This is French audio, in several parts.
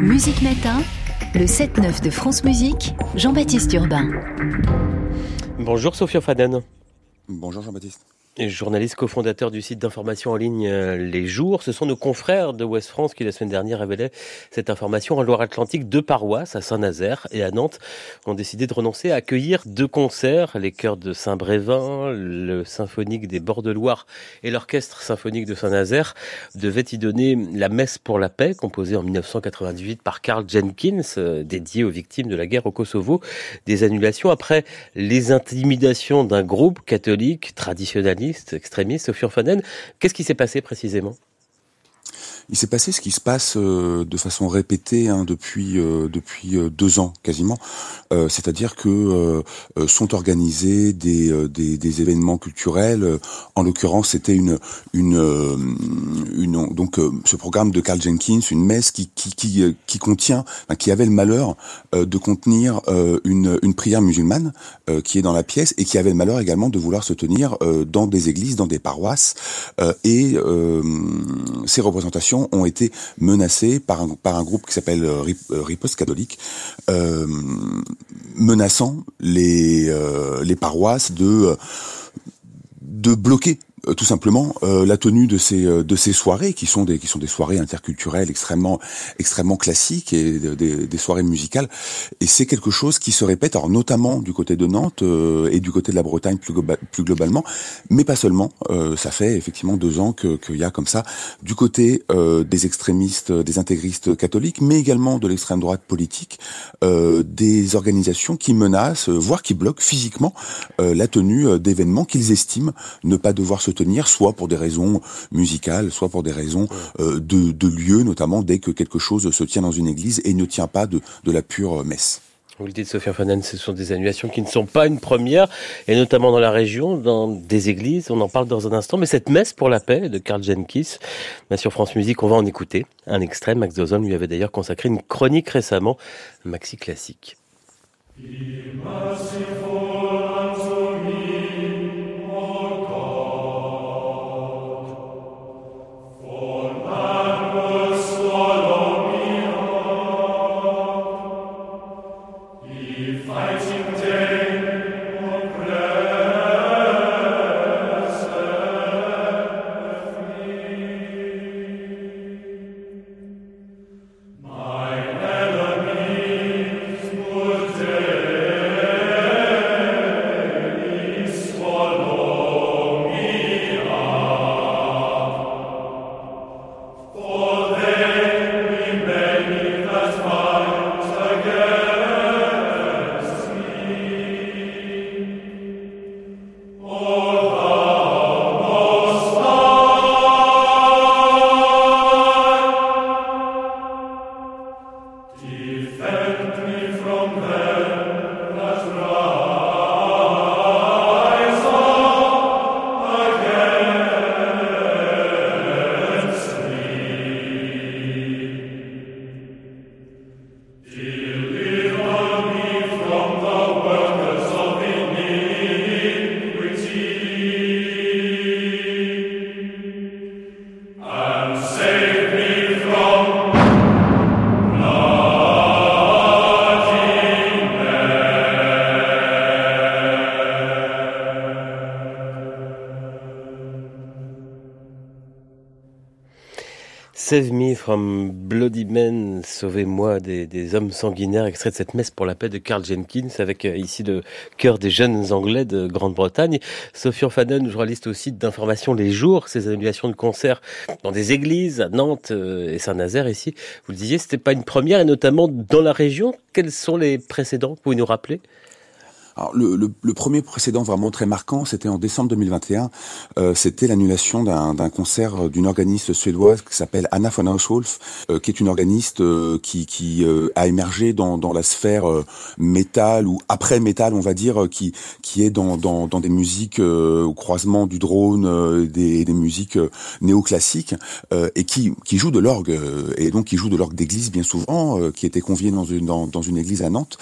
Musique Matin, le 7-9 de France Musique, Jean-Baptiste Urbain. Bonjour Sophia Faden. Bonjour Jean-Baptiste journaliste cofondateur du site d'information en ligne euh, Les Jours. Ce sont nos confrères de Ouest France qui, la semaine dernière, révélaient cette information. En Loire-Atlantique, deux paroisses, à Saint-Nazaire et à Nantes, ont décidé de renoncer à accueillir deux concerts, les chœurs de Saint-Brévin, le symphonique des Bords de Loire et l'orchestre symphonique de Saint-Nazaire, devaient y donner la messe pour la paix, composée en 1998 par Karl Jenkins, euh, dédiée aux victimes de la guerre au Kosovo. Des annulations après les intimidations d'un groupe catholique traditionnaliste extrémiste, Sophie Fanen. Qu'est-ce qui s'est passé précisément? Il s'est passé ce qui se passe euh, de façon répétée hein, depuis euh, depuis euh, deux ans quasiment, c'est-à-dire que sont organisés des, des, des événements culturels. En l'occurrence, c'était une une une donc ce programme de Carl Jenkins, une messe qui qui qui, qui contient, qui avait le malheur de contenir une une prière musulmane qui est dans la pièce et qui avait le malheur également de vouloir se tenir dans des églises, dans des paroisses et ces représentations ont été menacés par un, groupe qui s'appelle euh, euh, Riposte catholique, euh, menaçant les, les paroisses de de bloquer euh, tout simplement euh, la tenue de ces euh, de ces soirées qui sont des qui sont des soirées interculturelles extrêmement extrêmement classiques et des, des soirées musicales. Et c'est quelque chose qui se répète alors notamment du côté de Nantes et du côté de la Bretagne plus, plus globalement. Mais pas seulement ça fait effectivement deux ans que qu'il y a comme ça du côté des extrémistes des intégristes catholiques mais également de l'extrême droite politique des organisations qui menacent voire qui bloquent physiquement la tenue d'événements qu'ils estiment ne pas devoir se tenir, soit pour des raisons musicales, soit pour des raisons euh, de, de lieu, notamment dès que quelque chose se tient dans une église et ne tient pas de, de la pure messe. Vous le dites, Sophia Fanen, ce sont des annulations qui ne sont pas une première, et notamment dans la région, dans des églises. On en parle dans un instant. Mais cette messe pour la paix de Karl Jenkins, sur France Musique, on va en écouter un extrait. Max Dozon lui avait d'ailleurs consacré une chronique récemment, maxi classique. Save Me from Bloody Men, sauvez-moi des, hommes sanguinaires, extrait de cette messe pour la paix de Carl Jenkins, avec euh, ici le cœur des jeunes anglais de Grande-Bretagne. Sophie Faden, journaliste au site d'information Les Jours, ces annulations de concerts dans des églises à Nantes euh, et Saint-Nazaire ici. Vous le disiez, c'était pas une première, et notamment dans la région. Quels sont les précédents Pouvez-vous nous rappeler? Alors, le, le, le, premier précédent vraiment très marquant, c'était en décembre 2021. Euh, c'était l'annulation d'un concert d'une organiste suédoise qui s'appelle Anna von Hauswolf, euh, qui est une organiste euh, qui, qui euh, a émergé dans, dans la sphère métal ou après métal, on va dire, qui, qui est dans, dans, dans des musiques au croisement du drone, des, des musiques néoclassiques, et qui, qui joue de l'orgue, et donc qui joue de l'orgue d'église bien souvent, qui était convié dans une, dans, dans, une église à Nantes,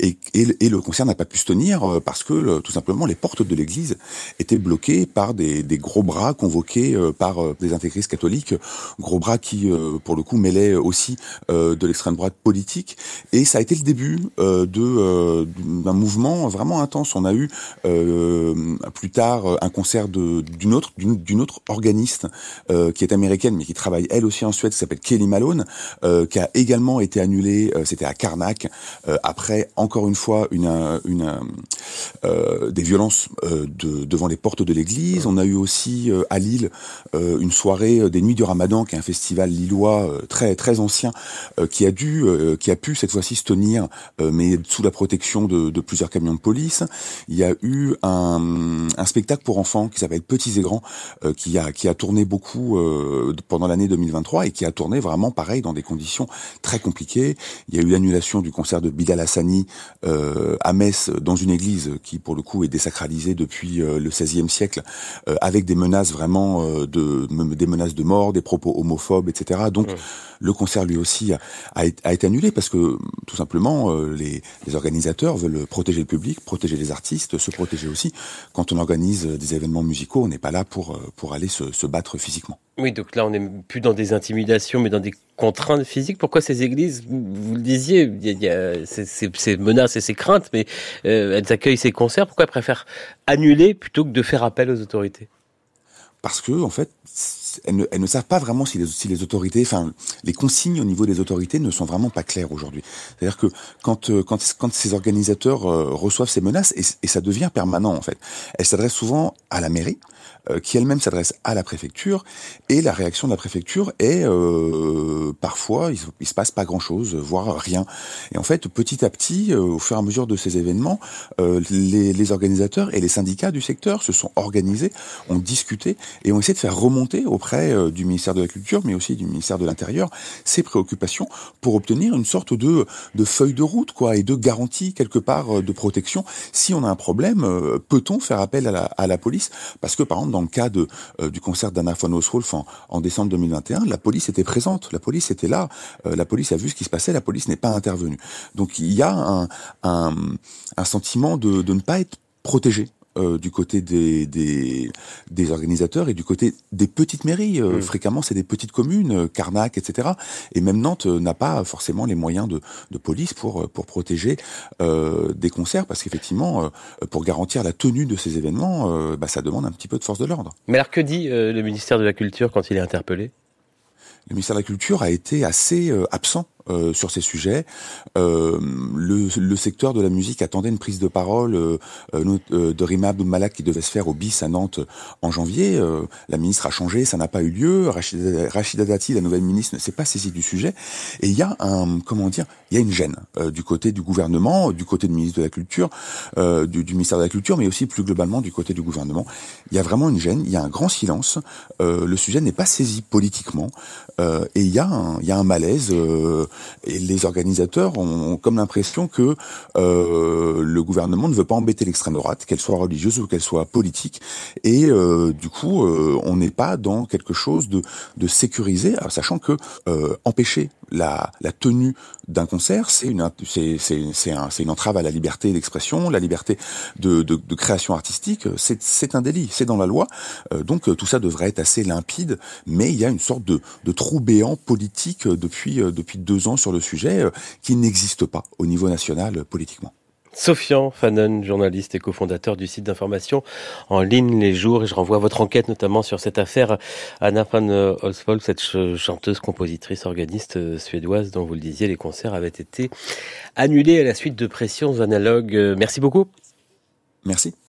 et, et le concert n'a pas pu se tenir tenir parce que tout simplement les portes de l'église étaient bloquées par des, des gros bras convoqués par des intégristes catholiques, gros bras qui pour le coup mêlaient aussi de l'extrême droite politique. Et ça a été le début de d'un mouvement vraiment intense. On a eu plus tard un concert d'une autre d'une autre organiste qui est américaine mais qui travaille elle aussi en Suède qui s'appelle Kelly Malone qui a également été annulé c'était à Karnak. Après encore une fois une, une euh, des violences euh, de, devant les portes de l'église. On a eu aussi euh, à Lille euh, une soirée des Nuits du Ramadan, qui est un festival lillois très très ancien, qui a dû, qui a pu cette fois-ci se tenir, mais sous la protection de, de, plusieurs camions de police. Il y a eu un, un spectacle pour enfants qui s'appelle Petits et Grands, qui a qui a tourné beaucoup pendant l'année 2023 et qui a tourné vraiment pareil dans des conditions très compliquées. Il y a eu l'annulation du concert de Bilal Hassani à Metz dans une église qui pour le coup est désacralisée depuis euh, le XVIe siècle, euh, avec des menaces vraiment euh, de des menaces de mort, des propos homophobes, etc. Donc le concert lui aussi a, a, été annulé parce que tout simplement les, les, organisateurs veulent protéger le public, protéger les artistes, se protéger aussi. Quand on organise des événements musicaux, on n'est pas là pour pour aller se, se battre physiquement. Oui, donc là on n'est plus dans des intimidations, mais dans des contraintes physiques. Pourquoi ces églises, vous le disiez, il y a, ces, ces, menaces et ces craintes, mais euh, elles accueillent ces concerts. Pourquoi elles préfèrent annuler plutôt que de faire appel aux autorités? Parce que en fait, elles ne, savent pas vraiment si les, les, autorités, enfin, les consignes au niveau des autorités ne sont vraiment pas claires aujourd'hui. C'est-à-dire que quand, euh, quand, ces organisateurs euh, reçoivent ces menaces, et, et, ça devient permanent en fait, elles s'adressent souvent à la mairie, euh, qui elle-même s'adresse à la préfecture, et la réaction de la préfecture est euh, parfois il, il, se passe pas grand-chose, voire rien. Et en fait, petit à petit, au fur et à mesure de ces événements, les, les organisateurs et les syndicats du secteur se sont organisés, ont discuté et ont essayé de faire remonter au auprès euh, du ministère de la Culture, mais aussi du ministère de l'Intérieur, ces préoccupations pour obtenir une sorte de, de feuille de route, quoi, et de garantie quelque part euh, de protection. Si on a un problème, euh, peut-on faire appel à la, à la, police? Parce que par exemple, dans le cas de, du concert d'Anna von Oswolf en, en, décembre 2021, la police était présente, la police était là, la police a vu ce qui se passait, la police n'est pas intervenue. Donc il y a un, un, un sentiment de, de ne pas être protégé euh, du côté des, des, des, organisateurs et du côté des petites mairies. Euh, mm. Fréquemment, c'est des petites communes, euh, Carnac, etc. Et même Nantes n'a pas forcément les moyens de, de police pour, pour protéger des concerts, parce qu'effectivement, pour garantir la tenue de ces événements, bah, ça demande un petit peu de force de l'ordre. Mais alors que dit le ministère de la Culture quand il est interpellé? Le ministère de la Culture a été assez absent euh, sur ces sujets. Euh, le, le, secteur de la musique attendait une prise de parole euh, euh de Rima Malak qui devait se faire au BIS à Nantes en janvier. la ministre a changé, ça n'a pas eu lieu. Rachida, Rachida Dati, la nouvelle ministre, ne s'est pas saisie du sujet. Et il y a un, comment dire, il y a une gêne du côté du gouvernement, du côté du ministre de la Culture, du, du, ministère de la Culture, mais aussi plus globalement du côté du gouvernement. Il y a vraiment une gêne, il y a un grand silence. le sujet n'est pas saisi politiquement et il y a un, il y a un malaise et les organisateurs ont, comme l'impression que euh, le gouvernement ne veut pas embêter l'extrême droite, qu'elle soit religieuse ou qu'elle soit politique. Et euh, du coup, euh, on n'est pas dans quelque chose de, de sécurisé, sachant que empêcher la, la tenue d'un concert, c'est une, c'est, c'est, c'est, un, c'est une entrave à la liberté d'expression, la liberté de, de, de création artistique. C'est, un délit, c'est dans la loi. Euh, donc tout ça devrait être assez limpide, mais il y a une sorte de, de trou béant politique depuis, depuis deux ans sur le sujet euh, qui n'existe pas au niveau national euh, politiquement. Sofian Fanon, journaliste et cofondateur du site d'information en ligne Les Jours. Et je renvoie votre enquête notamment sur cette affaire Anna van Oswald, cette chanteuse, compositrice, organiste euh, suédoise dont vous le disiez, les concerts avaient été annulés à la suite de pressions analogues. Merci beaucoup. Merci.